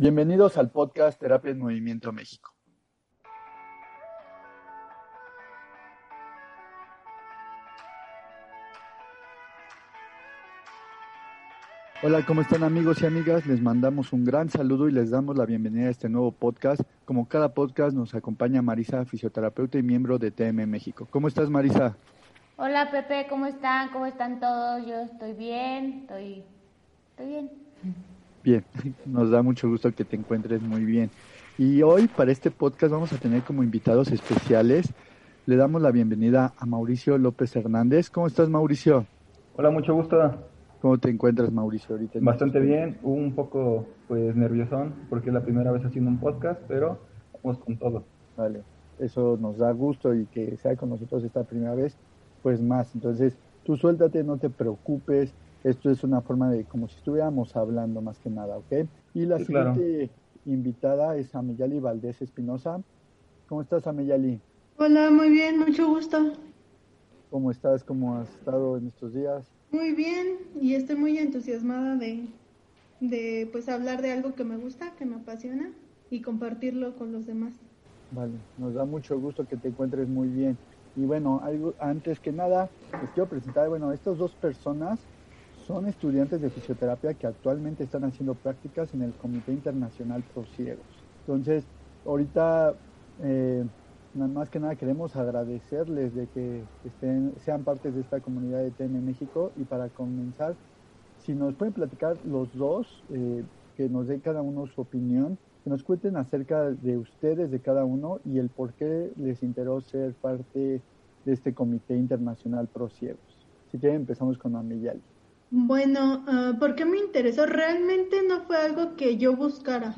Bienvenidos al podcast Terapia en Movimiento México. Hola, ¿cómo están amigos y amigas? Les mandamos un gran saludo y les damos la bienvenida a este nuevo podcast. Como cada podcast nos acompaña Marisa, fisioterapeuta y miembro de TM México. ¿Cómo estás Marisa? Hola Pepe, ¿cómo están? ¿Cómo están todos? Yo estoy bien, estoy, estoy bien. Bien, nos da mucho gusto que te encuentres muy bien. Y hoy para este podcast vamos a tener como invitados especiales. Le damos la bienvenida a Mauricio López Hernández. ¿Cómo estás Mauricio? Hola, mucho gusto. ¿Cómo te encuentras Mauricio ahorita? Bastante bien, un poco pues nerviosón porque es la primera vez haciendo un podcast, pero vamos con todo. Vale, eso nos da gusto y que sea con nosotros esta primera vez, pues más. Entonces, tú suéltate, no te preocupes, esto es una forma de como si estuviéramos hablando más que nada, ¿ok? Y la siguiente invitada es Ameyali Valdés Espinosa. ¿Cómo estás, Ameyali? Hola, muy bien, mucho gusto. ¿Cómo estás? ¿Cómo has estado en estos días? Muy bien, y estoy muy entusiasmada de, de pues hablar de algo que me gusta, que me apasiona y compartirlo con los demás. Vale, nos da mucho gusto que te encuentres muy bien. Y bueno, algo, antes que nada, les quiero presentar, bueno, estas dos personas son estudiantes de fisioterapia que actualmente están haciendo prácticas en el Comité Internacional Pro Ciegos. Entonces, ahorita, eh, más que nada queremos agradecerles de que estén, sean parte de esta comunidad de TN México y para comenzar, si nos pueden platicar los dos, eh, que nos den cada uno su opinión, que nos cuenten acerca de ustedes, de cada uno y el por qué les interesó ser parte de este Comité Internacional Pro Ciegos. Si quieren, empezamos con Amiyali. Bueno, uh, ¿por qué me interesó? Realmente no fue algo que yo buscara,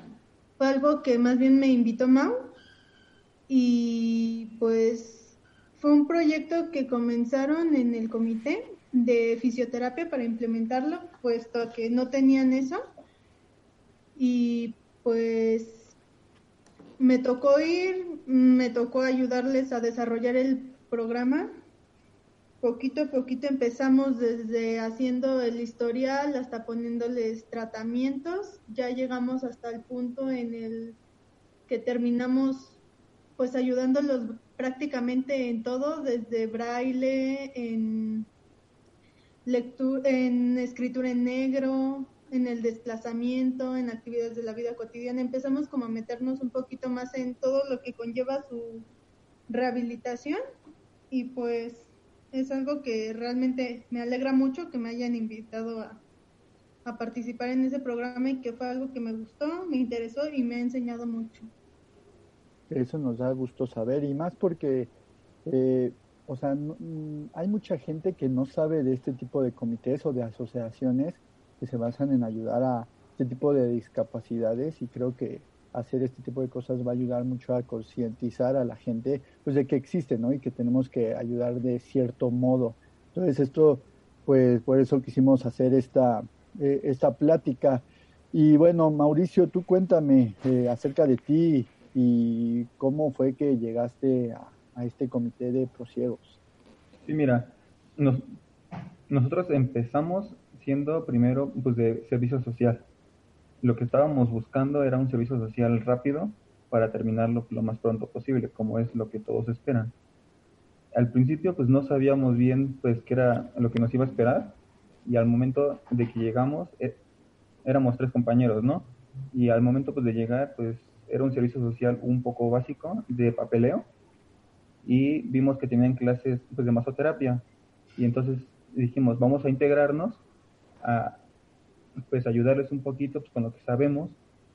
fue algo que más bien me invitó Mau. Y pues fue un proyecto que comenzaron en el comité de fisioterapia para implementarlo, puesto que no tenían eso. Y pues me tocó ir, me tocó ayudarles a desarrollar el programa poquito a poquito empezamos desde haciendo el historial hasta poniéndoles tratamientos. Ya llegamos hasta el punto en el que terminamos pues ayudándolos prácticamente en todo, desde braille, en lectura, en escritura en negro, en el desplazamiento, en actividades de la vida cotidiana. Empezamos como a meternos un poquito más en todo lo que conlleva su rehabilitación y pues es algo que realmente me alegra mucho que me hayan invitado a, participar en ese programa y que fue algo que me gustó, me interesó y me ha enseñado mucho. Eso nos da gusto saber y más porque, eh, o sea, mm, hay mucha gente que no sabe de este tipo de comités o de asociaciones que se basan en ayudar a este tipo de discapacidades y creo que hacer este tipo de cosas va a ayudar mucho a concientizar a la gente pues de que existe, ¿no? Y que tenemos que ayudar de cierto modo. Entonces esto, pues por eso quisimos hacer esta, eh, esta plática. Y bueno, Mauricio, tú cuéntame eh, acerca de ti y cómo fue que llegaste a, este comité de prosiegos. Sí, mira, nosotros empezamos siendo primero pues de servicio social lo que estábamos buscando era un servicio social rápido para terminarlo lo más pronto posible, como es lo que todos esperan. Al principio pues no sabíamos bien pues qué era lo que nos iba a esperar y al momento de que llegamos eh, éramos tres compañeros, ¿no? Y al momento pues de llegar pues era un servicio social un poco básico de papeleo y vimos que tenían clases pues de masoterapia y entonces dijimos vamos a integrarnos a, pues ayudarles un poquito pues, con lo que sabemos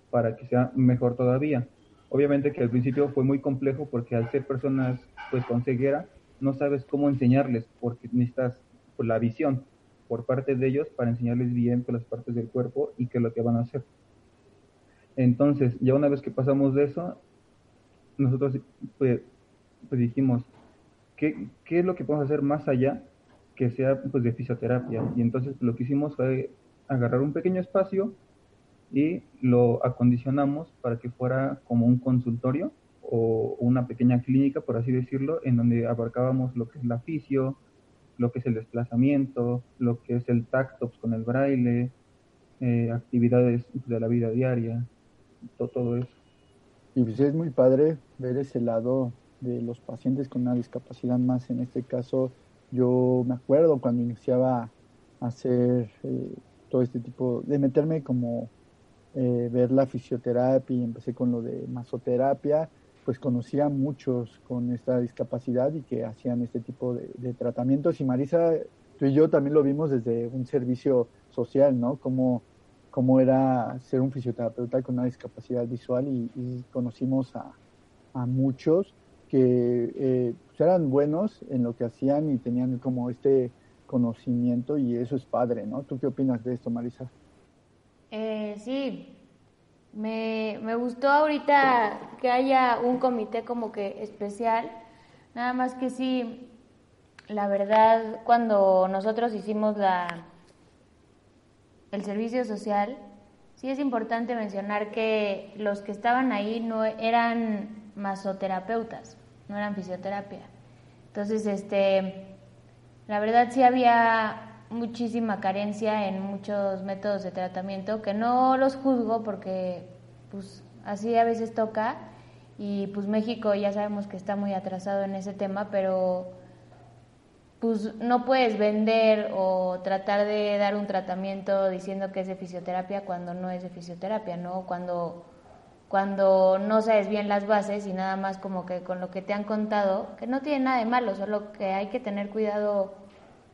para que sea mejor todavía. Obviamente que al principio fue muy complejo porque al ser personas pues con ceguera no sabes cómo enseñarles porque necesitas pues, la visión por parte de ellos para enseñarles bien pues, las partes del cuerpo y qué es lo que van a hacer. Entonces, ya una vez que pasamos de eso, nosotros pues, pues dijimos, ¿qué, ¿qué, es lo que podemos hacer más allá que sea pues de fisioterapia? Y entonces lo que hicimos fue agarrar un pequeño espacio y lo acondicionamos para que fuera como un consultorio o una pequeña clínica, por así decirlo, en donde abarcábamos lo que es la fisio, lo que es el desplazamiento, lo que es el tacto con el braille, eh, actividades de la vida diaria, todo, todo eso. Y pues es muy padre ver ese lado de los pacientes con una discapacidad más. En este caso, yo me acuerdo cuando iniciaba a hacer eh, todo este tipo, de meterme como eh, ver la fisioterapia y empecé con lo de masoterapia, pues conocía a muchos con esta discapacidad y que hacían este tipo de, tratamientos. Y Marisa, tú y yo también lo vimos desde un servicio social, ¿no? Como cómo era ser un fisioterapeuta con una discapacidad visual y, conocimos a, muchos que eh, pues eran buenos en lo que hacían y tenían como este conocimiento y eso es padre, ¿no? ¿Tú qué opinas de esto, Marisa? Eh, sí, me, me gustó ahorita que haya un comité como que especial, nada más que sí, la verdad, cuando nosotros hicimos la el servicio social, sí es importante mencionar que los que estaban ahí no eran masoterapeutas, no eran fisioterapia. Entonces, este, la verdad sí había muchísima carencia en muchos métodos de tratamiento que no los juzgo porque pues así a veces toca y pues México ya sabemos que está muy atrasado en ese tema, pero pues no puedes vender o tratar de dar un tratamiento diciendo que es de fisioterapia cuando no es de fisioterapia, ¿no? Cuando, cuando no sabes bien las bases y nada más como que con lo que te han contado, que no tiene nada de malo, solo que hay que tener cuidado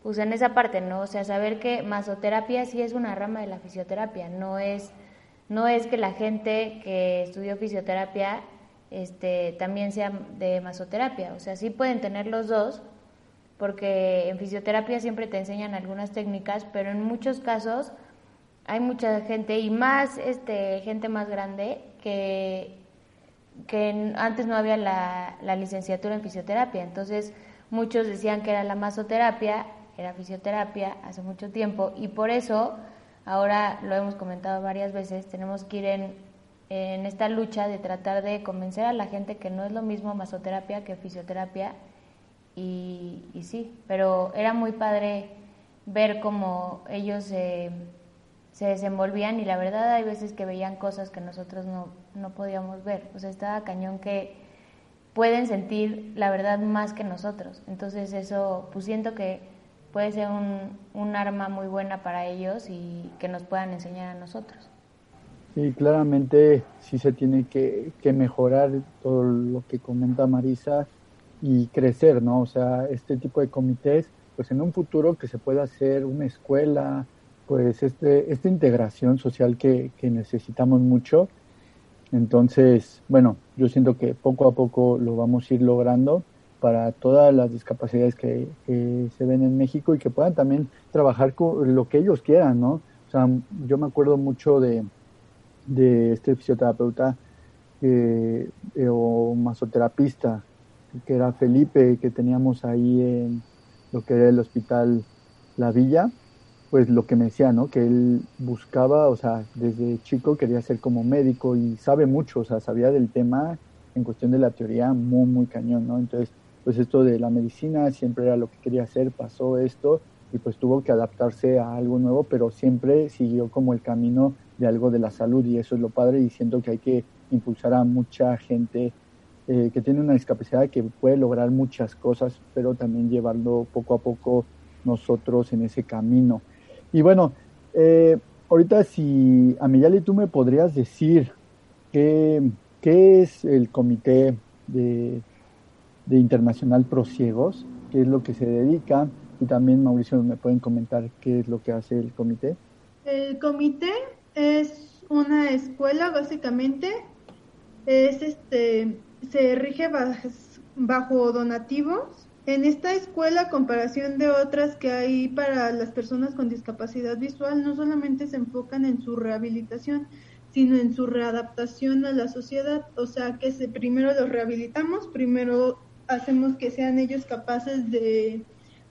pues en esa parte, ¿no? O sea, saber que masoterapia sí es una rama de la fisioterapia, no es, no es que la gente que estudió fisioterapia este, también sea de masoterapia, o sea, sí pueden tener los dos, porque en fisioterapia siempre te enseñan algunas técnicas, pero en muchos casos hay mucha gente y más este gente más grande que, que antes no había la, la licenciatura en fisioterapia, entonces muchos decían que era la masoterapia, era fisioterapia hace mucho tiempo y por eso ahora lo hemos comentado varias veces, tenemos que ir en, en esta lucha de tratar de convencer a la gente que no es lo mismo masoterapia que fisioterapia y, sí, pero era muy padre ver cómo ellos se desenvolvían y la verdad hay veces que veían cosas que nosotros no, no podíamos ver. O sea, estaba cañón que pueden sentir la verdad más que nosotros. Entonces eso, pues siento que puede ser un, un arma muy buena para ellos y que nos puedan enseñar a nosotros. Sí, claramente sí se tiene que, que mejorar todo lo que comenta Marisa y crecer, ¿no? O sea, este tipo de comités, pues en un futuro que se pueda hacer una escuela, pues este, esta integración social que, que necesitamos mucho. Entonces, bueno, yo siento que poco a poco lo vamos a ir logrando para todas las discapacidades que, se ven en México y que puedan también trabajar con lo que ellos quieran, ¿no? O sea, yo me acuerdo mucho de, de este fisioterapeuta eh, o masoterapista que era Felipe, que teníamos ahí en lo que era el hospital La Villa, pues lo que me decía, ¿no? Que él buscaba, o sea, desde chico quería ser como médico y sabe mucho, o sea, sabía del tema en cuestión de la teoría muy, muy cañón, ¿no? Entonces, pues esto de la medicina siempre era lo que quería hacer, pasó esto y pues tuvo que adaptarse a algo nuevo, pero siempre siguió como el camino de algo de la salud y eso es lo padre y siento que hay que impulsar a mucha gente eh, que tiene una discapacidad que puede lograr muchas cosas, pero también llevarlo poco a poco nosotros en ese camino. Y bueno, eh, ahorita si Amiyali tú me podrías decir qué, qué es el comité de, de Internacional Prosiegos, qué es lo que se dedica, y también Mauricio me pueden comentar qué es lo que hace el comité. El comité es una escuela básicamente, es este se rige bajo donativos. En esta escuela, a comparación de otras que hay para las personas con discapacidad visual, no solamente se enfocan en su rehabilitación, sino en su readaptación a la sociedad. O sea, que se, primero los rehabilitamos, primero hacemos que sean ellos capaces de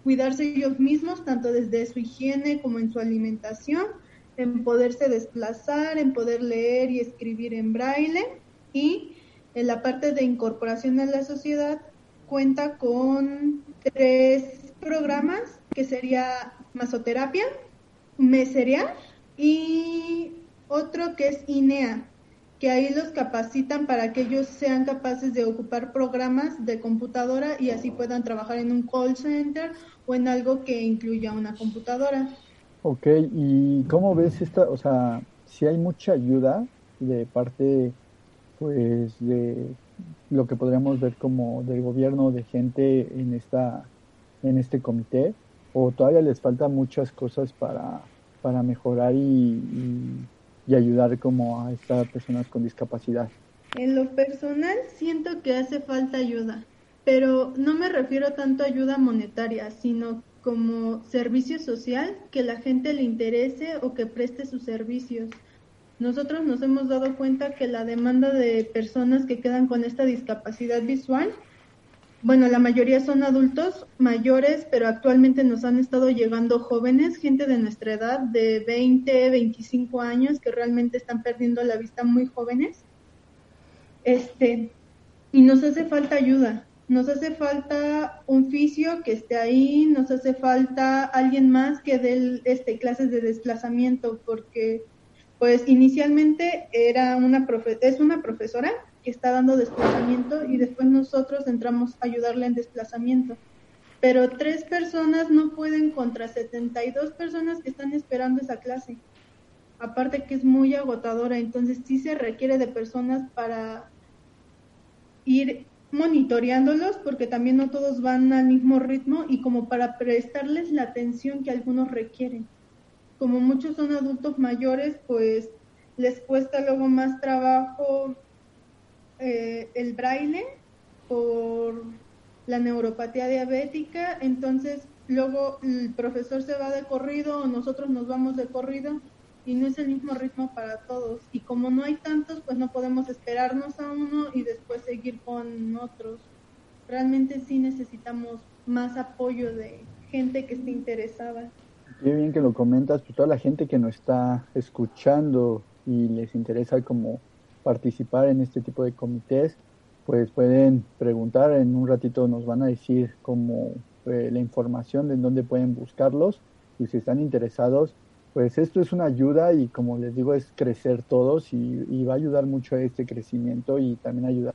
cuidarse ellos mismos, tanto desde su higiene como en su alimentación, en poderse desplazar, en poder leer y escribir en braille y en la parte de incorporación a la sociedad cuenta con tres programas que sería masoterapia, meserear y otro que es INEA, que ahí los capacitan para que ellos sean capaces de ocupar programas de computadora y así puedan trabajar en un call center o en algo que incluya una computadora. Ok, ¿y cómo ves esta, o sea, si hay mucha ayuda de parte, pues, de lo que podríamos ver como del gobierno, de gente en esta, en este comité, o todavía les falta muchas cosas para, para mejorar y y ayudar como a estas personas con discapacidad? En lo personal siento que hace falta ayuda, pero no me refiero tanto a ayuda monetaria, sino como servicio social que la gente le interese o que preste sus servicios. Nosotros nos hemos dado cuenta que la demanda de personas que quedan con esta discapacidad visual bueno, la mayoría son adultos mayores, pero actualmente nos han estado llegando jóvenes, gente de nuestra edad, de 20, 25 años, que realmente están perdiendo la vista muy jóvenes. Este, y nos hace falta ayuda, nos hace falta un fisio que esté ahí, nos hace falta alguien más que dé este, clases de desplazamiento, porque pues inicialmente era una es una profesora que está dando desplazamiento y después nosotros entramos a ayudarle en desplazamiento. Pero tres personas no pueden contra 72 personas que están esperando esa clase. Aparte que es muy agotadora, entonces sí se requiere de personas para ir monitoreándolos porque también no todos van al mismo ritmo y como para prestarles la atención que algunos requieren. Como muchos son adultos mayores, pues les cuesta luego más trabajo eh, el braille por la neuropatía diabética, entonces luego el profesor se va de corrido o nosotros nos vamos de corrido y no es el mismo ritmo para todos. Y como no hay tantos, pues no podemos esperarnos a uno y después seguir con otros. Realmente sí necesitamos más apoyo de gente que esté interesada. Qué bien que lo comentas, pues toda la gente que nos está escuchando y les interesa como participar en este tipo de comités, pues pueden preguntar, en un ratito nos van a decir como eh, la información de dónde pueden buscarlos y si están interesados, pues esto es una ayuda y como les digo es crecer todos y, va a ayudar mucho a este crecimiento y también ayudar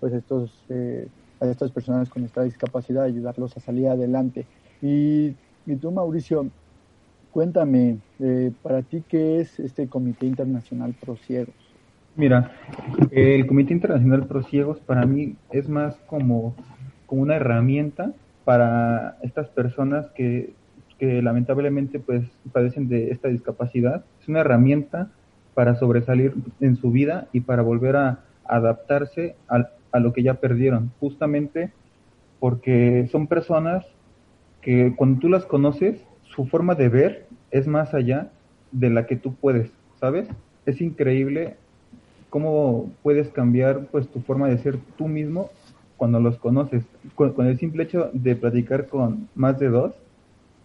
pues estos eh, a estas personas con esta discapacidad ayudarlos a salir adelante. Y, y tú Mauricio cuéntame eh, para ti qué es este Comité Internacional Pro Ciegos Mira, el Comité Internacional Pro Ciegos para mí es más como, como una herramienta para estas personas que, que lamentablemente pues padecen de esta discapacidad. Es una herramienta para sobresalir en su vida y para volver a adaptarse a, a lo que ya perdieron, justamente porque son personas que cuando tú las conoces, su forma de ver es más allá de la que tú puedes, ¿sabes? Es increíble cómo puedes cambiar pues tu forma de ser tú mismo cuando los conoces. Con, el simple hecho de platicar con más de dos,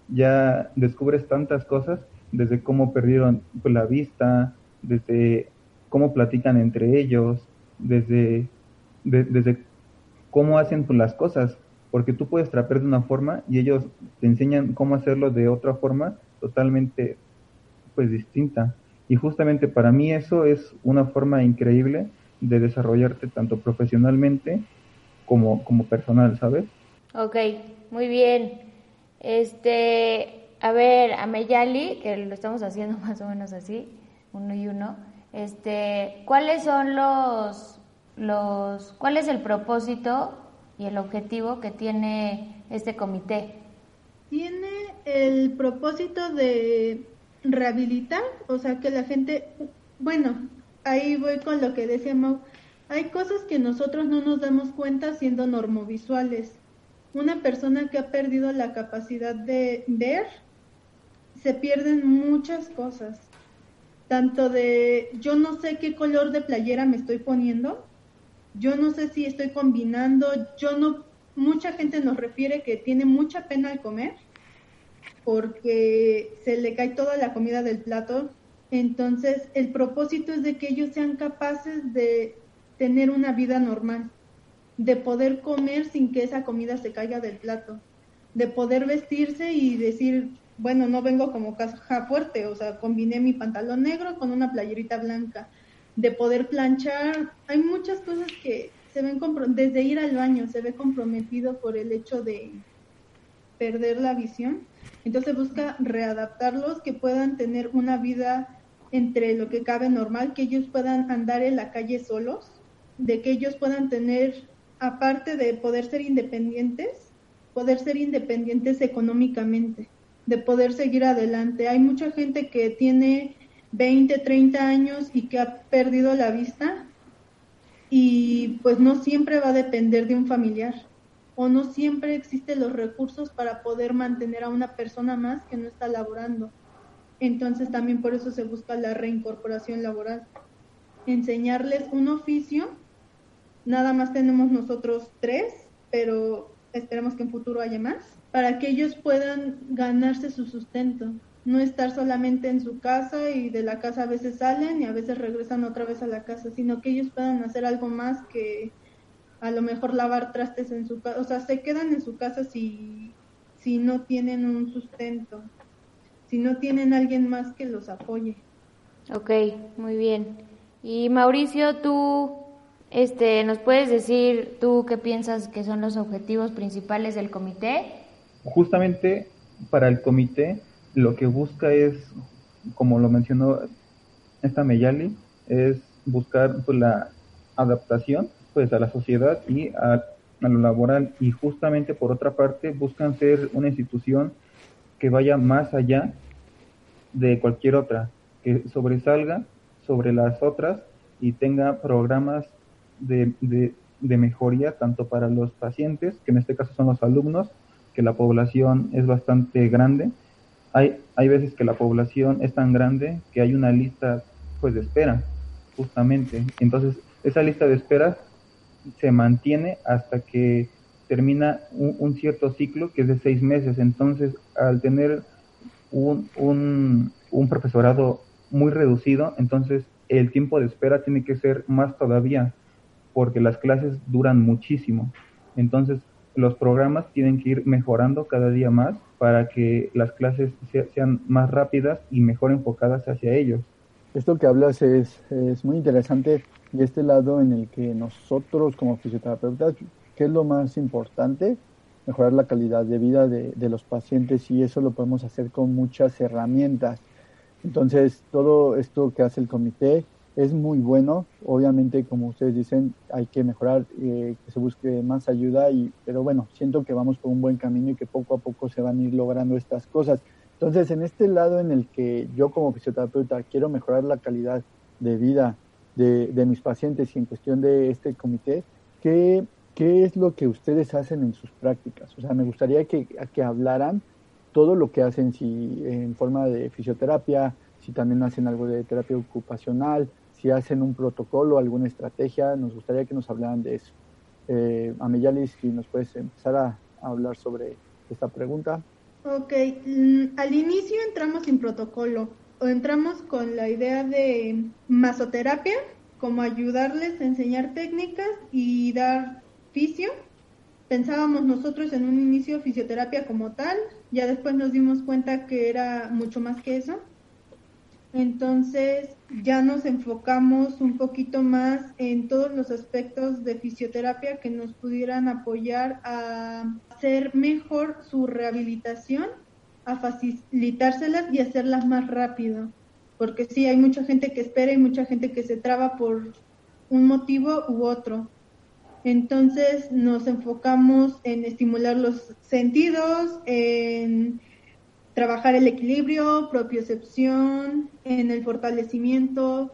ya descubres tantas cosas, desde cómo perdieron pues, la vista, desde cómo platican entre ellos, desde, desde cómo hacen pues, las cosas, porque tú puedes trapear de una forma y ellos te enseñan cómo hacerlo de otra forma totalmente pues distinta. Y justamente para mí eso es una forma increíble de desarrollarte tanto profesionalmente como, como personal, ¿sabes? Ok, muy bien. Este, a ver, a Meyali, que lo estamos haciendo más o menos así, uno y uno, este, ¿cuáles son los, los, cuál es el propósito y el objetivo que tiene este comité? Tiene el propósito de rehabilitar, o sea, que la gente, bueno, ahí voy con lo que decía Mau, hay cosas que nosotros no nos damos cuenta siendo normovisuales. Una persona que ha perdido la capacidad de ver, se pierden muchas cosas. tanto de yo no sé qué color de playera me estoy poniendo, yo no sé si estoy combinando, yo no, mucha gente nos refiere que tiene mucha pena al comer porque se le cae toda la comida del plato. Entonces, el propósito es de que ellos sean capaces de tener una vida normal, de poder comer sin que esa comida se caiga del plato, de poder vestirse y decir, bueno, no vengo como caja fuerte, o sea, combiné mi pantalón negro con una playerita blanca, de poder planchar. Hay muchas cosas que se ven, desde ir al baño, se ve comprometido por el hecho de perder la visión. Entonces busca readaptarlos, que puedan tener una vida entre lo que cabe normal, que ellos puedan andar en la calle solos, de que ellos puedan tener, aparte de poder ser independientes, poder ser independientes económicamente de poder seguir adelante. Hay mucha gente que tiene 20, 30 años y que ha perdido la vista y pues no siempre va a depender de un familiar o no siempre existen los recursos para poder mantener a una persona más que no está laborando. Entonces también por eso se busca la reincorporación laboral. Enseñarles un oficio, nada más tenemos nosotros tres, pero esperemos que en futuro haya más para que ellos puedan ganarse su sustento, no estar solamente en su casa y de la casa a veces salen y a veces regresan otra vez a la casa, sino que ellos puedan hacer algo más que a lo mejor lavar trastes en su casa, o sea, se quedan en su casa si, si no tienen un sustento, si no tienen alguien más que los apoye. Ok, muy bien. Y Mauricio, tú este, ¿nos puedes decir tú qué piensas que son los objetivos principales del comité? justamente para el comité lo que busca es, como lo mencionó esta Meyali, es buscar pues, la adaptación pues a la sociedad y a, lo laboral y justamente por otra parte buscan ser una institución que vaya más allá de cualquier otra, que sobresalga sobre las otras y tenga programas de, de mejoría tanto para los pacientes, que en este caso son los alumnos, que la población es bastante grande. Hay, hay veces que la población es tan grande que hay una lista pues de espera, justamente. Entonces, esa lista de espera se mantiene hasta que termina un, cierto ciclo que es de seis meses. Entonces, al tener un, un, un profesorado muy reducido, entonces el tiempo de espera tiene que ser más todavía, porque las clases duran muchísimo. Entonces, los programas tienen que ir mejorando cada día más para que las clases sean más rápidas y mejor enfocadas hacia ellos. Esto que hablas es, es muy interesante y este lado en el que nosotros como fisioterapeutas, ¿qué es lo más importante? Mejorar la calidad de vida de, de los pacientes y eso lo podemos hacer con muchas herramientas. Entonces, todo esto que hace el comité es muy bueno. Obviamente, como ustedes dicen, hay que mejorar, eh, que se busque más ayuda, y, pero bueno, siento que vamos por un buen camino y que poco a poco se van a ir logrando estas cosas. Entonces, en este lado en el que yo como fisioterapeuta quiero mejorar la calidad de vida de, de mis pacientes y en cuestión de este comité, ¿qué, ¿qué es lo que ustedes hacen en sus prácticas? O sea, me gustaría que, que hablaran todo lo que hacen, si en forma de fisioterapia, si también hacen algo de terapia ocupacional, si hacen un protocolo, alguna estrategia, nos gustaría que nos hablaran de eso. Eh, Ameyalis, si nos puedes empezar a, hablar sobre esta pregunta. Ok, mm, al inicio entramos sin protocolo, o entramos con la idea de masoterapia, como ayudarles a enseñar técnicas y dar fisio. Pensábamos nosotros en un inicio fisioterapia como tal, ya después nos dimos cuenta que era mucho más que eso entonces ya nos enfocamos un poquito más en todos los aspectos de fisioterapia que nos pudieran apoyar a hacer mejor su rehabilitación, a facilitárselas y hacerlas más rápido. Porque sí, hay mucha gente que espera y mucha gente que se traba por un motivo u otro. Entonces nos enfocamos en estimular los sentidos, en trabajar el equilibrio, propiocepción, en el fortalecimiento.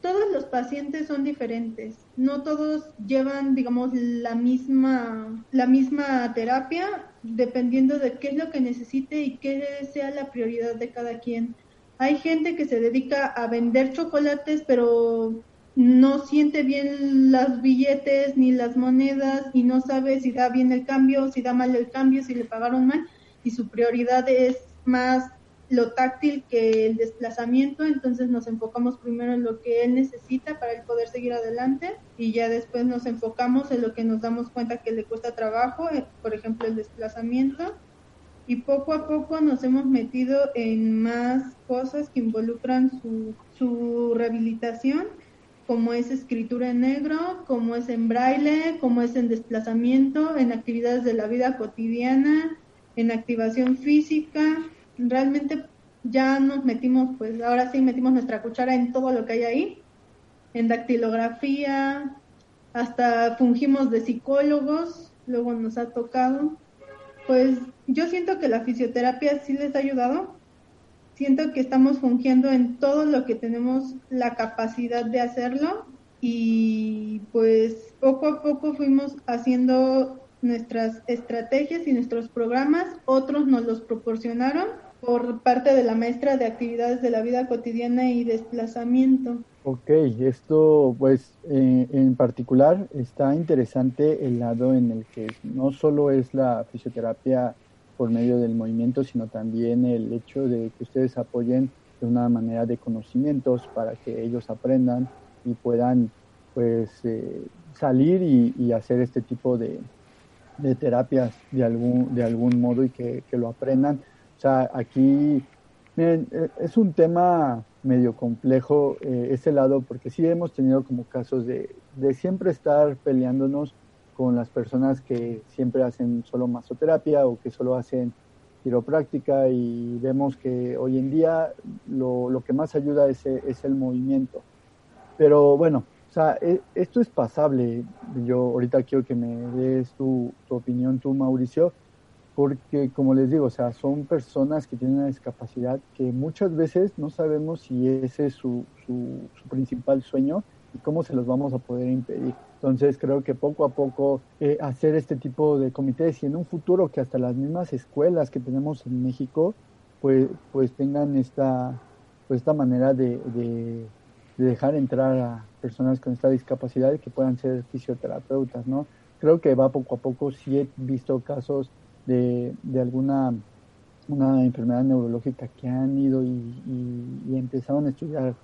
Todos los pacientes son diferentes, no todos llevan, digamos, la misma, la misma terapia, dependiendo de qué es lo que necesite y qué sea la prioridad de cada quien. Hay gente que se dedica a vender chocolates, pero no siente bien los billetes ni las monedas y no sabe si da bien el cambio, si da mal el cambio, si le pagaron mal y su prioridad es más lo táctil que el desplazamiento, entonces nos enfocamos primero en lo que él necesita para él poder seguir adelante y ya después nos enfocamos en lo que nos damos cuenta que le cuesta trabajo, eh, por ejemplo el desplazamiento. Y poco a poco nos hemos metido en más cosas que involucran su, su rehabilitación, como es escritura en negro, como es en braille, como es en desplazamiento, en actividades de la vida cotidiana, en activación física, realmente ya nos metimos, pues ahora sí metimos nuestra cuchara en todo lo que hay ahí, en dactilografía, hasta fungimos de psicólogos, luego nos ha tocado. Pues yo siento que la fisioterapia sí les ha ayudado. Siento que estamos fungiendo en todo lo que tenemos la capacidad de hacerlo y pues poco a poco fuimos haciendo nuestras estrategias y nuestros programas, otros nos los proporcionaron por parte de la maestra de actividades de la vida cotidiana y desplazamiento. Ok, esto pues eh, en particular está interesante el lado en el que no solo es la fisioterapia por medio del movimiento, sino también el hecho de que ustedes apoyen de una manera de conocimientos para que ellos aprendan y puedan pues eh, salir y, hacer este tipo de, terapias de algún, de algún modo y que lo aprendan o sea, aquí, miren, eh, es un tema medio complejo eh, ese lado, porque sí hemos tenido como casos de, de siempre estar peleándonos con las personas que siempre hacen solo masoterapia o que solo hacen quiropráctica y vemos que hoy en día lo, lo que más ayuda es, es, el movimiento. Pero bueno, o sea, e, esto es pasable. Yo ahorita quiero que me des tu, tu opinión, tú Mauricio porque como les digo, o sea, son personas que tienen una discapacidad que muchas veces no sabemos si ese es su, su, principal sueño y cómo se los vamos a poder impedir. Entonces creo que poco a poco eh, hacer este tipo de comités y en un futuro que hasta las mismas escuelas que tenemos en México pues, pues tengan esta, pues esta manera de, de, de dejar entrar a personas con esta discapacidad que puedan ser fisioterapeutas, ¿no? Creo que va poco a poco, sí he visto casos de, alguna una enfermedad neurológica que han ido y, empezaron a estudiar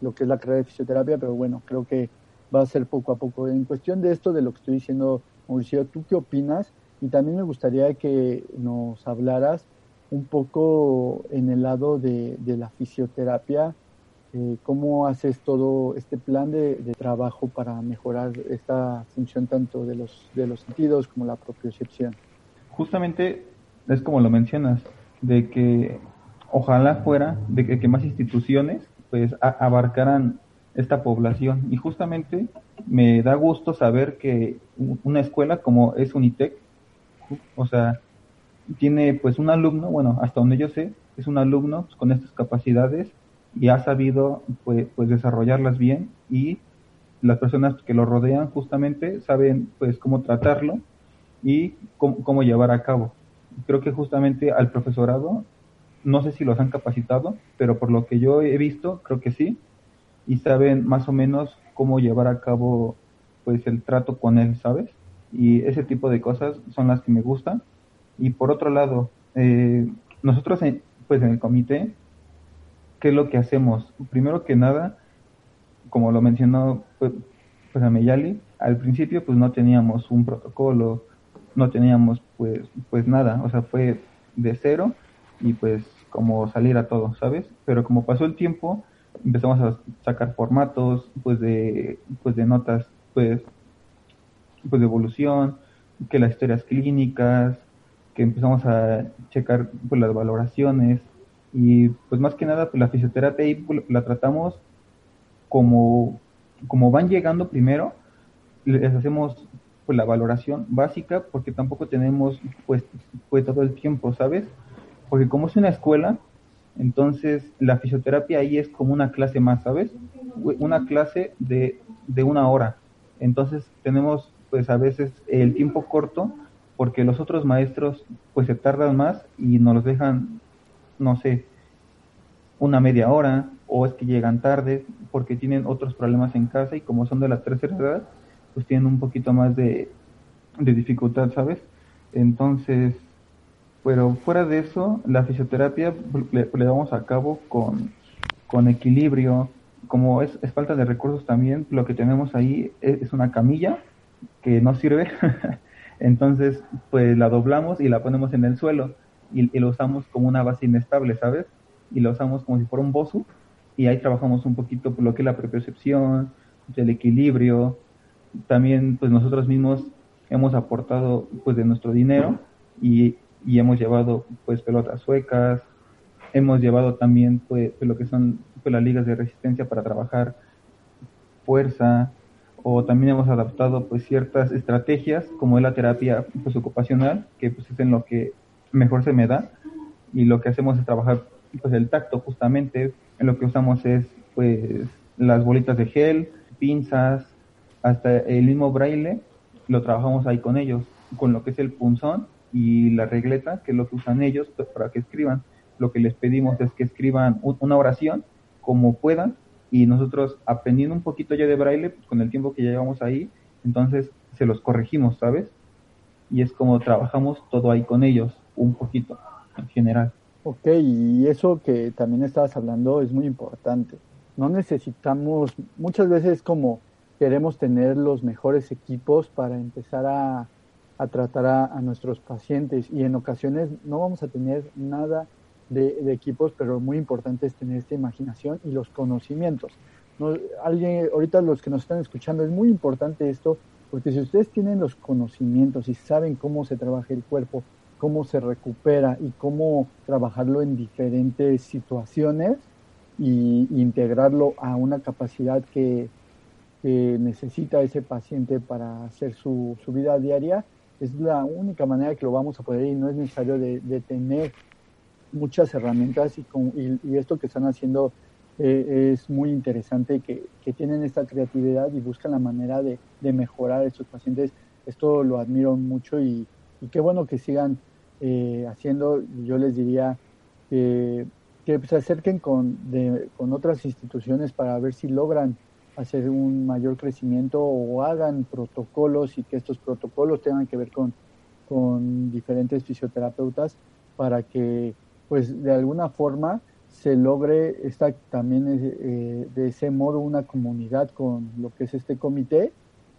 lo que es la carrera de fisioterapia, pero bueno, creo que va a ser poco a poco. En cuestión de esto, de lo que estoy diciendo, Mauricio, ¿tú qué opinas? Y también me gustaría que nos hablaras un poco en el lado de, de la fisioterapia, eh, cómo haces todo este plan de, de, trabajo para mejorar esta función tanto de los, de los sentidos como la propiocepción justamente es como lo mencionas, de que ojalá fuera de que, más instituciones pues abarcaran esta población. Y justamente me da gusto saber que una escuela como es Unitec, o sea, tiene pues un alumno, bueno, hasta donde yo sé, es un alumno pues, con estas capacidades y ha sabido pues, pues desarrollarlas bien y las personas que lo rodean justamente saben pues cómo tratarlo y cómo, llevar a cabo. Creo que justamente al profesorado, no sé si los han capacitado, pero por lo que yo he visto, creo que sí, y saben más o menos cómo llevar a cabo pues el trato con él, ¿sabes? Y ese tipo de cosas son las que me gustan. Y por otro lado, eh, nosotros en, pues en el comité, ¿qué es lo que hacemos? Primero que nada, como lo mencionó pues, pues a Meyali, al principio pues no teníamos un protocolo, no teníamos pues, pues nada, o sea, fue de cero y pues como salir a todo, ¿sabes? Pero como pasó el tiempo, empezamos a sacar formatos, pues de, pues de notas, pues, pues de evolución, que las historias clínicas, que empezamos a checar pues las valoraciones y pues más que nada pues la fisioterapia pues, la tratamos como, como van llegando primero, les hacemos pues la valoración básica porque tampoco tenemos pues, pues todo el tiempo, ¿sabes? Porque como es una escuela, entonces la fisioterapia ahí es como una clase más, ¿sabes? Una clase de, de una hora. Entonces tenemos pues a veces el tiempo corto porque los otros maestros pues se tardan más y nos los dejan, no sé, una media hora o es que llegan tarde porque tienen otros problemas en casa y como son de la tercera edad, pues tienen un poquito más de, de dificultad, ¿sabes? Entonces, pero fuera de eso, la fisioterapia le, le damos a cabo con, con equilibrio, como es, es, falta de recursos también, lo que tenemos ahí es, una camilla que no sirve, entonces pues la doblamos y la ponemos en el suelo y, lo usamos como una base inestable, ¿sabes? Y lo usamos como si fuera un bosu y ahí trabajamos un poquito por lo que es la propiocepción, el equilibrio, también pues nosotros mismos hemos aportado pues de nuestro dinero y, y hemos llevado pues pelotas suecas, hemos llevado también pues, lo que son pues, las ligas de resistencia para trabajar fuerza o también hemos adaptado pues ciertas estrategias como es la terapia pues ocupacional que pues es en lo que mejor se me da y lo que hacemos es trabajar pues el tacto justamente en lo que usamos es pues las bolitas de gel pinzas hasta el mismo braille lo trabajamos ahí con ellos con lo que es el punzón y la regleta que es lo que usan ellos para que escriban lo que les pedimos es que escriban una oración como puedan y nosotros aprendiendo un poquito ya de braille pues, con el tiempo que ya llevamos ahí, entonces se los corregimos, ¿sabes? Y es como trabajamos todo ahí con ellos, un poquito en general. Ok, y eso que también estabas hablando es muy importante. No necesitamos, muchas veces como queremos tener los mejores equipos para empezar a, a tratar a, nuestros pacientes y en ocasiones no vamos a tener nada de, equipos, pero muy importante es tener esta imaginación y los conocimientos. No, alguien, ahorita los que nos están escuchando, es muy importante esto, porque si ustedes tienen los conocimientos y saben cómo se trabaja el cuerpo, cómo se recupera y cómo trabajarlo en diferentes situaciones y, integrarlo a una capacidad que, que, necesita ese paciente para hacer su, su, vida diaria, es la única manera que lo vamos a poder y no es necesario de, tener muchas herramientas y, con, y, esto que están haciendo eh, es muy interesante, que, que, tienen esta creatividad y buscan la manera de, de, mejorar a estos pacientes. Esto lo admiro mucho y, y qué bueno que sigan eh, haciendo. Yo les diría que, que se acerquen con, de, con otras instituciones para ver si logran hacer un mayor crecimiento o hagan protocolos y que estos protocolos tengan que ver con, con diferentes fisioterapeutas para que pues de alguna forma se logre esta, también eh, de ese modo una comunidad con lo que es este comité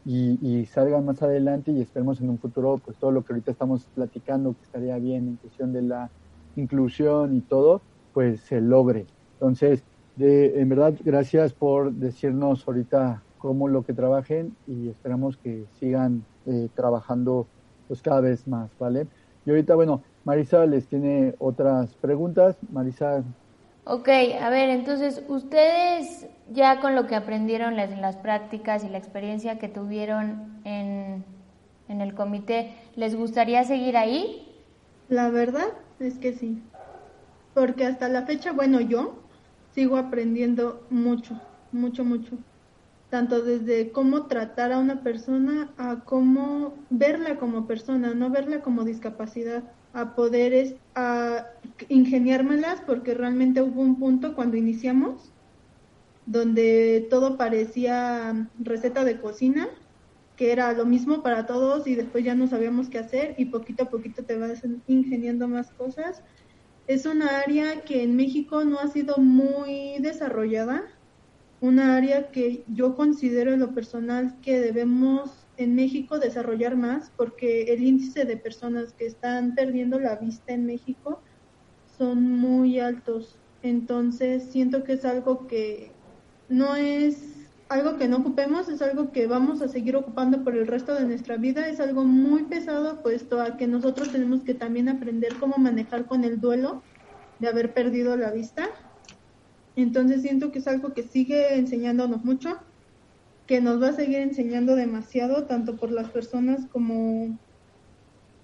y salgan más adelante y esperemos en un futuro pues todo lo que ahorita estamos platicando que estaría bien en cuestión de la inclusión y todo pues se logre. Entonces de, en verdad gracias por decirnos ahorita cómo lo que trabajen y esperamos que sigan eh, trabajando pues cada vez más vale y ahorita bueno Marisa les tiene otras preguntas. Marisa. Ok, a ver, entonces ustedes ya con lo que aprendieron en las prácticas y la experiencia que tuvieron en, en el comité, ¿les gustaría seguir ahí? La verdad es que sí, porque hasta la fecha, bueno, yo sigo aprendiendo mucho, mucho, mucho tanto desde cómo tratar a una persona a cómo verla como persona, no verla como discapacidad a poder a ingeniármelas porque realmente hubo un punto cuando iniciamos donde todo parecía receta de cocina, que era lo mismo para todos y después ya no sabíamos qué hacer y poquito a poquito te vas ingeniando más cosas. Es una área que en México no ha sido muy desarrollada, una área que yo considero en lo personal que debemos en México desarrollar más porque el índice de personas que están perdiendo la vista en México son muy altos. Entonces siento que es algo que no es algo que no ocupemos, es algo que vamos a seguir ocupando por el resto de nuestra vida, es algo muy pesado puesto a que nosotros tenemos que también aprender cómo manejar con el duelo de haber perdido la vista. Entonces siento que es algo que sigue enseñándonos mucho que nos va a seguir enseñando demasiado, tanto por las personas como,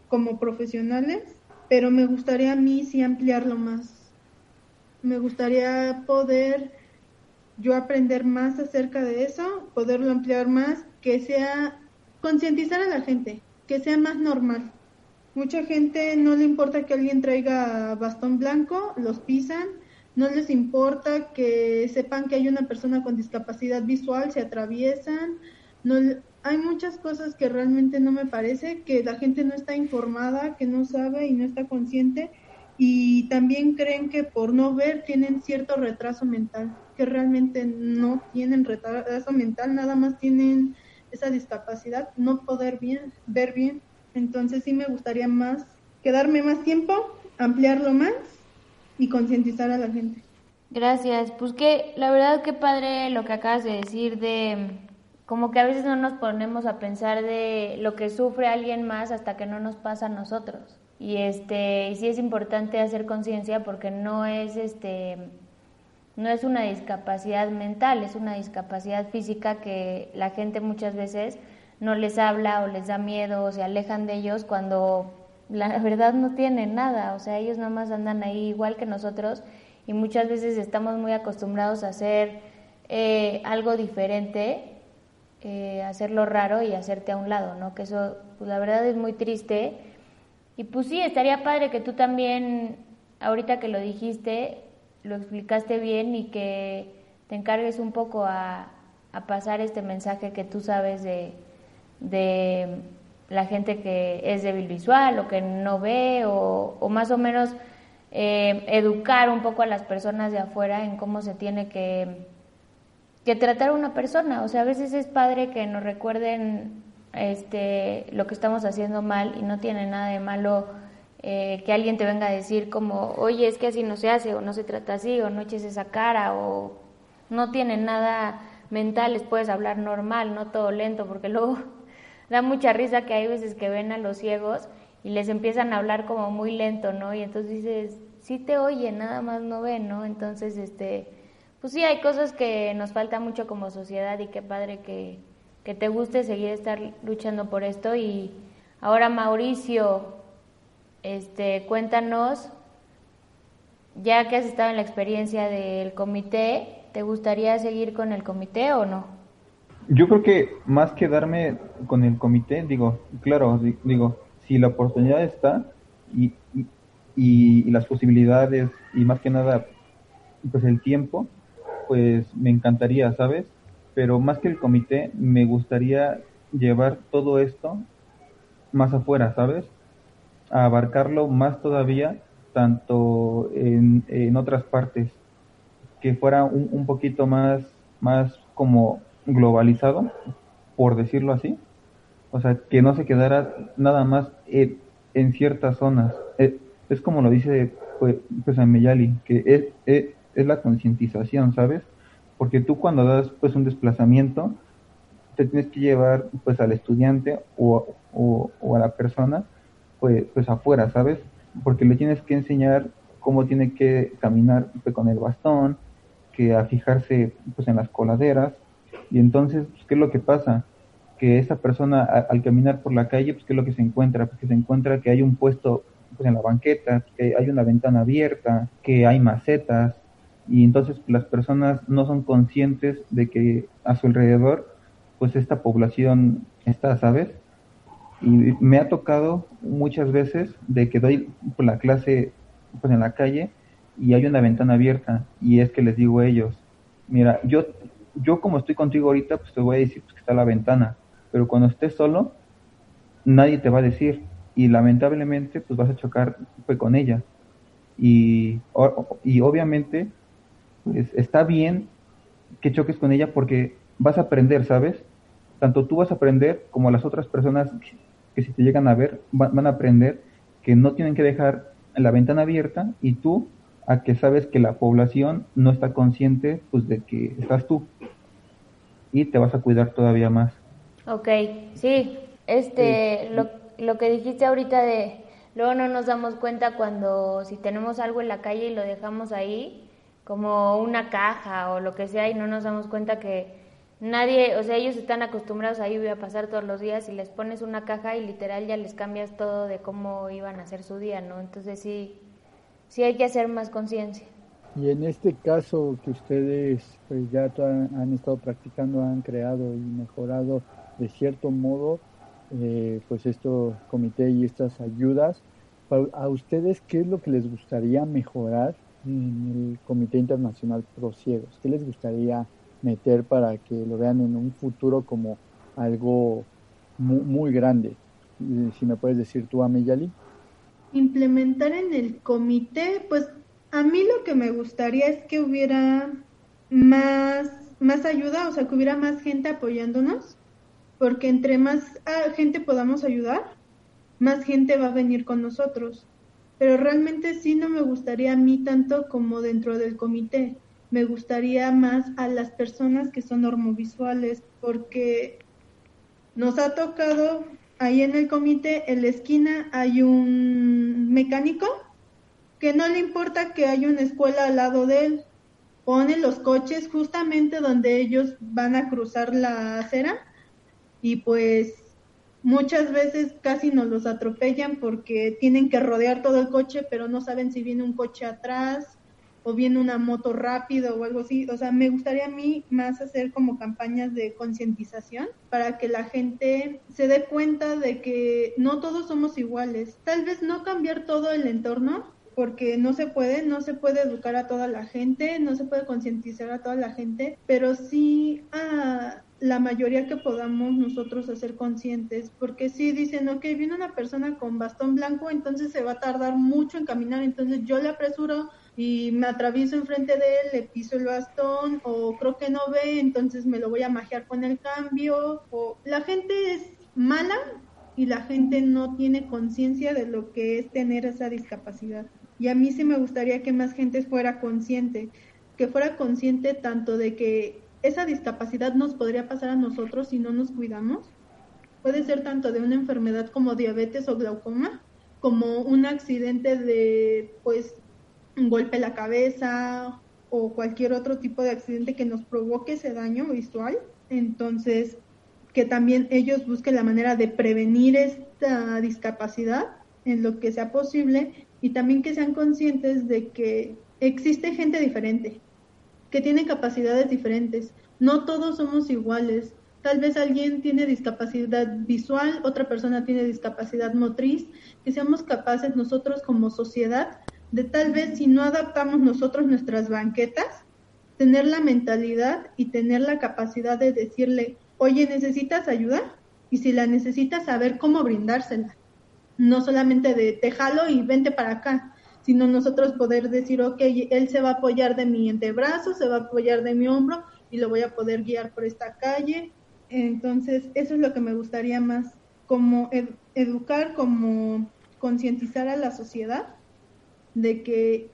como profesionales, pero me gustaría a mí sí ampliarlo más. Me gustaría poder yo aprender más acerca de eso, poderlo ampliar más, que sea concientizar a la gente, que sea más normal. Mucha gente no le importa que alguien traiga bastón blanco, los pisan, no les importa que sepan que hay una persona con discapacidad visual, se atraviesan, no, hay muchas cosas que realmente no me parece, que la gente no está informada, que no sabe y no está consciente y también creen que por no ver tienen cierto retraso mental, que realmente no tienen retraso mental, nada más tienen esa discapacidad, no poder bien, ver bien. Entonces sí me gustaría más quedarme más tiempo, ampliarlo más y concientizar a la gente. Gracias. Pues que la verdad que padre lo que acabas de decir de como que a veces no nos ponemos a pensar de lo que sufre alguien más hasta que no nos pasa a nosotros. Y este y sí es importante hacer conciencia porque no es este no es una discapacidad mental, es una discapacidad física que la gente muchas veces no les habla o les da miedo o se alejan de ellos cuando la verdad no tienen nada, o sea, ellos nomás andan ahí igual que nosotros y muchas veces estamos muy acostumbrados a hacer eh, algo diferente, eh, hacerlo raro y hacerte a un lado, ¿no? Que eso, pues la verdad es muy triste. Y pues sí, estaría padre que tú también, ahorita que lo dijiste, lo explicaste bien y que te encargues un poco a, a pasar este mensaje que tú sabes de, de la gente que es débil visual o que no ve o, más o menos eh, educar un poco a las personas de afuera en cómo se tiene que, que tratar a una persona. O sea, a veces es padre que nos recuerden este, lo que estamos haciendo mal y no tiene nada de malo eh, que alguien te venga a decir como, oye, es que así no se hace o no se trata así o no eches esa cara o no tiene nada mental, les puedes hablar normal, no todo lento, porque luego da mucha risa que hay veces que ven a los ciegos y les empiezan a hablar como muy lento, ¿no? Y entonces dices, sí te oyen, nada más no ven, ¿no? Entonces, este, pues sí, hay cosas que nos falta mucho como sociedad y qué padre que, que te guste seguir estar luchando por esto. Y ahora, Mauricio, este, cuéntanos, ya que has estado en la experiencia del comité, ¿te gustaría seguir con el comité o no? Yo creo que más que darme con el comité, digo, claro, digo, si la oportunidad está y, y, las posibilidades y más que nada, pues el tiempo, pues me encantaría, ¿sabes? Pero más que el comité, me gustaría llevar todo esto más afuera, ¿sabes? A abarcarlo más todavía, tanto en, en otras partes, que fuera un, un poquito más, más como globalizado, por decirlo así. O sea, que no se quedara nada más en, ciertas zonas. Eh, es, como lo dice pues, pues Meyali, que es, es, es la concientización, ¿sabes? Porque tú cuando das pues un desplazamiento, te tienes que llevar pues al estudiante o, o, a la persona pues, pues afuera, ¿sabes? Porque le tienes que enseñar cómo tiene que caminar pues, con el bastón, que a fijarse pues en las coladeras, y entonces, pues, ¿qué es lo que pasa? Que esa persona al caminar por la calle, pues, ¿qué es lo que se encuentra? Pues que se encuentra que hay un puesto pues, en la banqueta, que hay una ventana abierta, que hay macetas, y entonces las personas no son conscientes de que a su alrededor, pues esta población está, ¿sabes? Y me ha tocado muchas veces de que doy la clase pues en la calle y hay una ventana abierta y es que les digo a ellos, mira, yo yo como estoy contigo ahorita, pues te voy a decir pues, que está la ventana, pero cuando estés solo, nadie te va a decir y lamentablemente pues vas a chocar pues, con ella. Y, y obviamente pues está bien que choques con ella porque vas a aprender, ¿sabes? Tanto tú vas a aprender como las otras personas que si te llegan a ver van a aprender que no tienen que dejar la ventana abierta y tú a que sabes que la población no está consciente pues de que estás tú. Y te vas a cuidar todavía más. Ok, sí, este, Lo, lo que dijiste ahorita de luego no nos damos cuenta cuando si tenemos algo en la calle y lo dejamos ahí, como una caja o lo que sea, y no nos damos cuenta que nadie, o sea, ellos están acostumbrados a ir a pasar todos los días y les pones una caja y literal ya les cambias todo de cómo iban a hacer su día, ¿no? Entonces sí, sí hay que hacer más conciencia. Y en este caso que ustedes pues ya han estado practicando, han creado y mejorado de cierto modo, eh, pues esto comité y estas ayudas, a ustedes qué es lo que les gustaría mejorar en el Comité Internacional Pro Ciegos? ¿Qué les gustaría meter para que lo vean en un futuro como algo muy, grande? Si me puedes decir tú, Ameyali. Implementar en el comité, pues a mí lo que me gustaría es que hubiera más, más ayuda, o sea, que hubiera más gente apoyándonos, porque entre más ah, gente podamos ayudar, más gente va a venir con nosotros. Pero realmente sí no me gustaría a mí tanto como dentro del comité. Me gustaría más a las personas que son normovisuales, porque nos ha tocado ahí en el comité, en la esquina, hay un mecánico que no le importa que haya una escuela al lado de él. Pone los coches justamente donde ellos van a cruzar la acera y pues muchas veces casi nos los atropellan porque tienen que rodear todo el coche, pero no saben si viene un coche atrás o viene una moto rápido o algo así. O sea, me gustaría a mí más hacer como campañas de concientización para que la gente se dé cuenta de que no todos somos iguales. Tal vez no cambiar todo el entorno, porque no se puede, no se puede educar a toda la gente, no se puede concientizar a toda la gente, pero sí a la mayoría que podamos nosotros hacer conscientes, porque si dicen, ok, viene una persona con bastón blanco, entonces se va a tardar mucho en caminar, entonces yo le apresuro y me atravieso enfrente de él, le piso el bastón, o creo que no ve, entonces me lo voy a magiar con el cambio, o la gente es mala y la gente no tiene conciencia de lo que es tener esa discapacidad. Y a mí sí me gustaría que más gente fuera consciente, que fuera consciente tanto de que esa discapacidad nos podría pasar a nosotros si no nos cuidamos. Puede ser tanto de una enfermedad como diabetes o glaucoma, como un accidente de, pues, un golpe en la cabeza o cualquier otro tipo de accidente que nos provoque ese daño visual. Entonces, que también ellos busquen la manera de prevenir esta discapacidad en lo que sea posible y también que sean conscientes de que existe gente diferente, que tiene capacidades diferentes. No todos somos iguales. Tal vez alguien tiene discapacidad visual, otra persona tiene discapacidad motriz, que seamos capaces nosotros como sociedad de tal vez si no adaptamos nosotros nuestras banquetas, tener la mentalidad y tener la capacidad de decirle, oye, ¿necesitas ayuda? Y si la necesitas, saber cómo brindársela. No solamente de te jalo y vente para acá, sino nosotros poder decir, ok, él se va a apoyar de mi antebrazo, se va a apoyar de mi hombro y lo voy a poder guiar por esta calle. Entonces, eso es lo que me gustaría más, como educar, como concientizar a la sociedad de que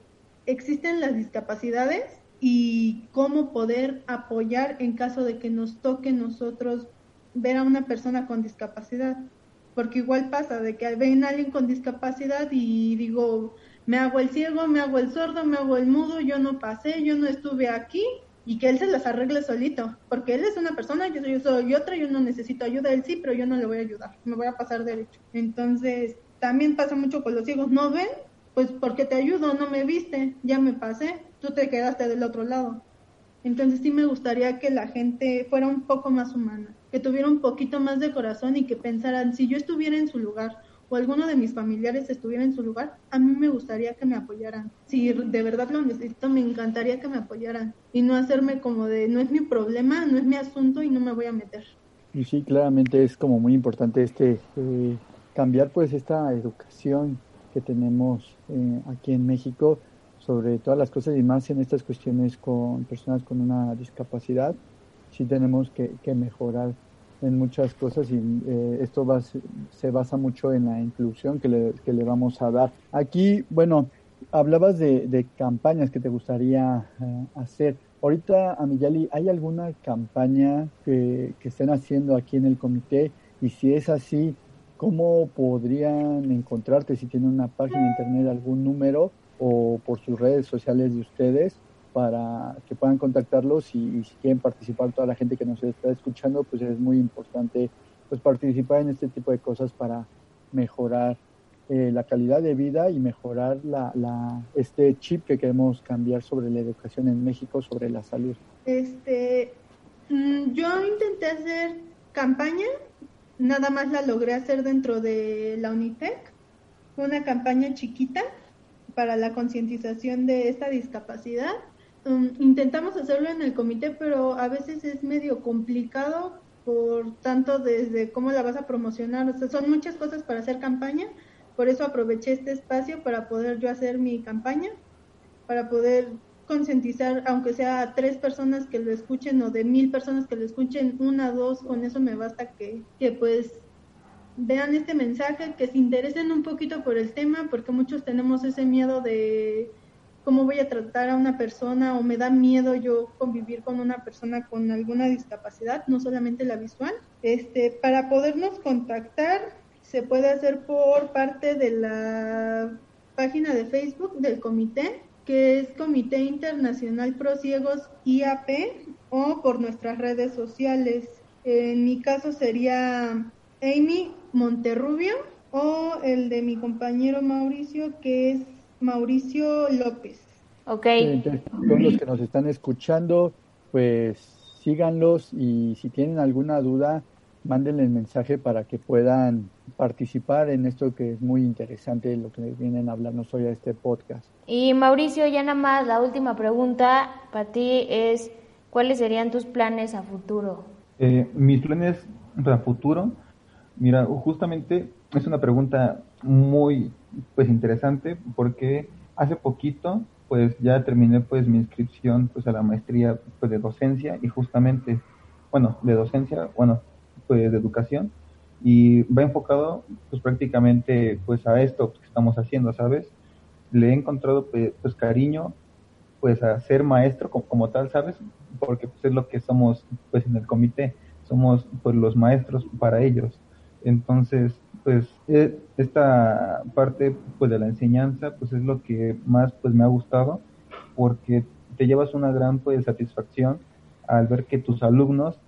existen las discapacidades y cómo poder apoyar en caso de que nos toque nosotros ver a una persona con discapacidad. Porque igual pasa de que ven a alguien con discapacidad y digo, me hago el ciego, me hago el sordo, me hago el mudo, yo no pasé, yo no estuve aquí y que él se las arregle solito, porque él es una persona, yo soy, yo soy otra, yo no necesito ayuda, él sí, pero yo no le voy a ayudar, me voy a pasar derecho. Entonces, también pasa mucho con los ciegos, ¿no ven? Pues porque te ayudo, no me viste, ya me pasé, tú te quedaste del otro lado. Entonces sí me gustaría que la gente fuera un poco más humana, que tuviera un poquito más de corazón y que pensaran, si yo estuviera en su lugar o alguno de mis familiares estuviera en su lugar, a mí me gustaría que me apoyaran. Si de verdad lo necesito, me encantaría que me apoyaran y no hacerme como de no es mi problema, no es mi asunto y no me voy a meter. Y sí, claramente es como muy importante este eh, cambiar pues esta educación que tenemos eh, aquí en México sobre todas las cosas y más en estas cuestiones con personas con una discapacidad, sí tenemos que, mejorar en muchas cosas y eh, esto va, se basa mucho en la inclusión que le, que le vamos a dar. Aquí, bueno, hablabas de, de campañas que te gustaría eh, hacer. Ahorita, Amiyali, ¿hay alguna campaña que, que estén haciendo aquí en el comité? Y si es así, ¿cómo podrían encontrarte? Si tienen una página de internet, algún número o por sus redes sociales de ustedes para que puedan contactarlos y, si quieren participar toda la gente que nos está escuchando, pues es muy importante pues participar en este tipo de cosas para mejorar eh, la calidad de vida y mejorar la, la, este chip que queremos cambiar sobre la educación en México, sobre la salud. Este, mm, yo intenté hacer campaña, nada más la logré hacer dentro de la Unitec, una campaña chiquita para la concientización de esta discapacidad. Um, intentamos hacerlo en el comité, pero a veces es medio complicado por tanto desde cómo la vas a promocionar. O sea, son muchas cosas para hacer campaña. Por eso aproveché este espacio para poder yo hacer mi campaña, para poder concientizar, aunque sea tres personas que lo escuchen o de mil personas que lo escuchen, una, dos, con eso me basta que, que pues vean este mensaje, que se interesen un poquito por el tema, porque muchos tenemos ese miedo de cómo voy a tratar a una persona o me da miedo yo convivir con una persona con alguna discapacidad, no solamente la visual. Este, para podernos contactar se puede hacer por parte de la página de Facebook del comité, que es Comité Internacional Pro Ciegos IAP o por nuestras redes sociales. En mi caso sería Amy Monterrubio o el de mi compañero Mauricio, que es Mauricio López. Ok. todos los que nos están escuchando, pues síganlos y si tienen alguna duda, mándenle el mensaje para que puedan participar en esto que es muy interesante, lo que vienen a hablarnos hoy a este podcast. Y Mauricio, ya nada más, la última pregunta para ti es, ¿cuáles serían tus planes a futuro? Eh, mis planes para futuro, mira, justamente es una pregunta muy pues interesante porque hace poquito pues ya terminé pues mi inscripción pues a la maestría pues de docencia y justamente bueno de docencia bueno pues de educación y va enfocado pues prácticamente pues a esto que estamos haciendo sabes le he encontrado pues, cariño pues a ser maestro como, como, tal sabes porque pues es lo que somos pues en el comité. Somos pues los maestros para ellos. Entonces pues e, esta parte pues de la enseñanza pues es lo que más pues me ha gustado porque te llevas una gran pues satisfacción al ver que tus alumnos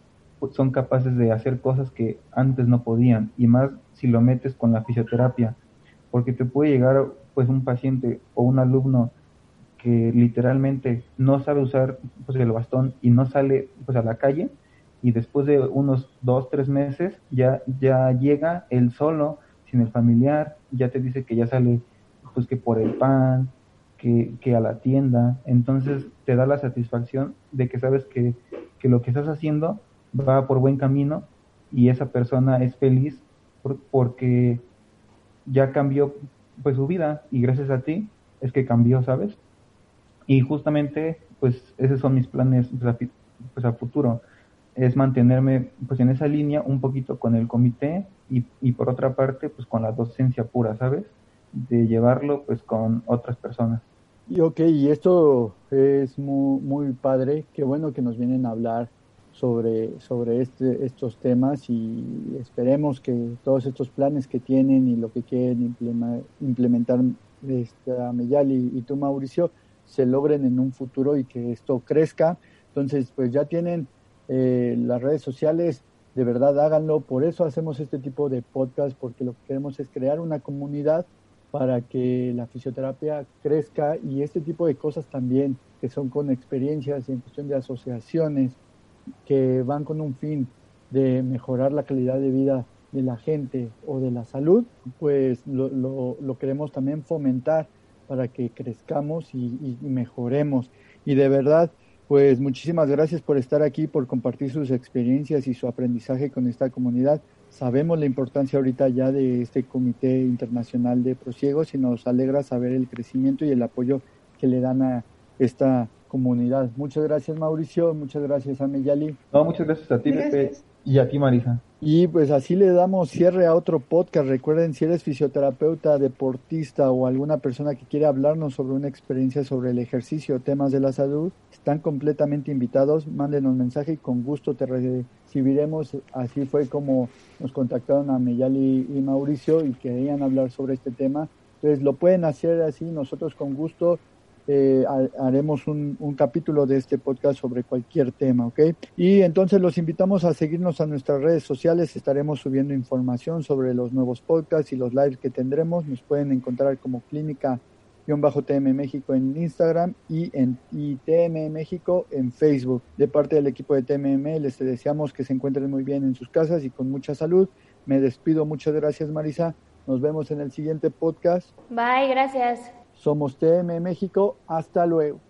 son capaces de hacer cosas que antes no podían y más si lo metes con la fisioterapia porque te puede llegar pues un paciente o un alumno que literalmente no sabe usar pues el bastón y no sale pues a la calle y después de unos dos, tres meses ya, ya llega él solo, sin el familiar, ya te dice que ya sale pues que por el pan, que, que a la tienda, entonces te da la satisfacción de que sabes que, que lo que estás haciendo va por buen camino y esa persona es feliz porque ya cambió pues su vida y gracias a ti es que cambió, ¿sabes? Y justamente pues esos son mis planes pues, a, pues, a futuro es mantenerme pues en esa línea un poquito con el comité y, y por otra parte pues con la docencia pura, ¿sabes? De llevarlo pues con otras personas. Y ok, y esto es muy, muy padre, qué bueno que nos vienen a hablar sobre, sobre este, estos temas y esperemos que todos estos planes que tienen y lo que quieren implementar esta Meyali y tú Mauricio se logren en un futuro y que esto crezca. Entonces, pues ya tienen eh, las redes sociales, de verdad háganlo. Por eso hacemos este tipo de podcast, porque lo que queremos es crear una comunidad para que la fisioterapia crezca y este tipo de cosas también, que son con experiencias en cuestión de asociaciones, que van con un fin de mejorar la calidad de vida de la gente o de la salud, pues lo, lo, queremos también fomentar para que crezcamos y, y mejoremos. Y de verdad, pues muchísimas gracias por estar aquí, por compartir sus experiencias y su aprendizaje con esta comunidad. Sabemos la importancia ahorita ya de este Comité Internacional de Prosiegos y nos alegra saber el crecimiento y el apoyo que le dan a esta comunidad. Muchas gracias Mauricio, muchas gracias a Meyali. No, muchas gracias a ti Pepe y a ti Marisa. Y pues así le damos cierre a otro podcast. Recuerden, si eres fisioterapeuta, deportista o alguna persona que quiere hablarnos sobre una experiencia sobre el ejercicio o temas de la salud, están completamente invitados. Mándenos mensaje y con gusto te recibiremos. Así fue como nos contactaron a Meyali y Mauricio y querían hablar sobre este tema. Entonces lo pueden hacer así, nosotros con gusto eh, haremos un, capítulo de este podcast sobre cualquier tema, ¿ok? Y entonces los invitamos a seguirnos a nuestras redes sociales, estaremos subiendo información sobre los nuevos podcasts y los lives que tendremos, nos pueden encontrar como clínica-tm México en Instagram y en y TM México en Facebook. De parte del equipo de TMM les deseamos que se encuentren muy bien en sus casas y con mucha salud. Me despido, muchas gracias Marisa. Nos vemos en el siguiente podcast. Bye, gracias. Somos TM México. Hasta luego.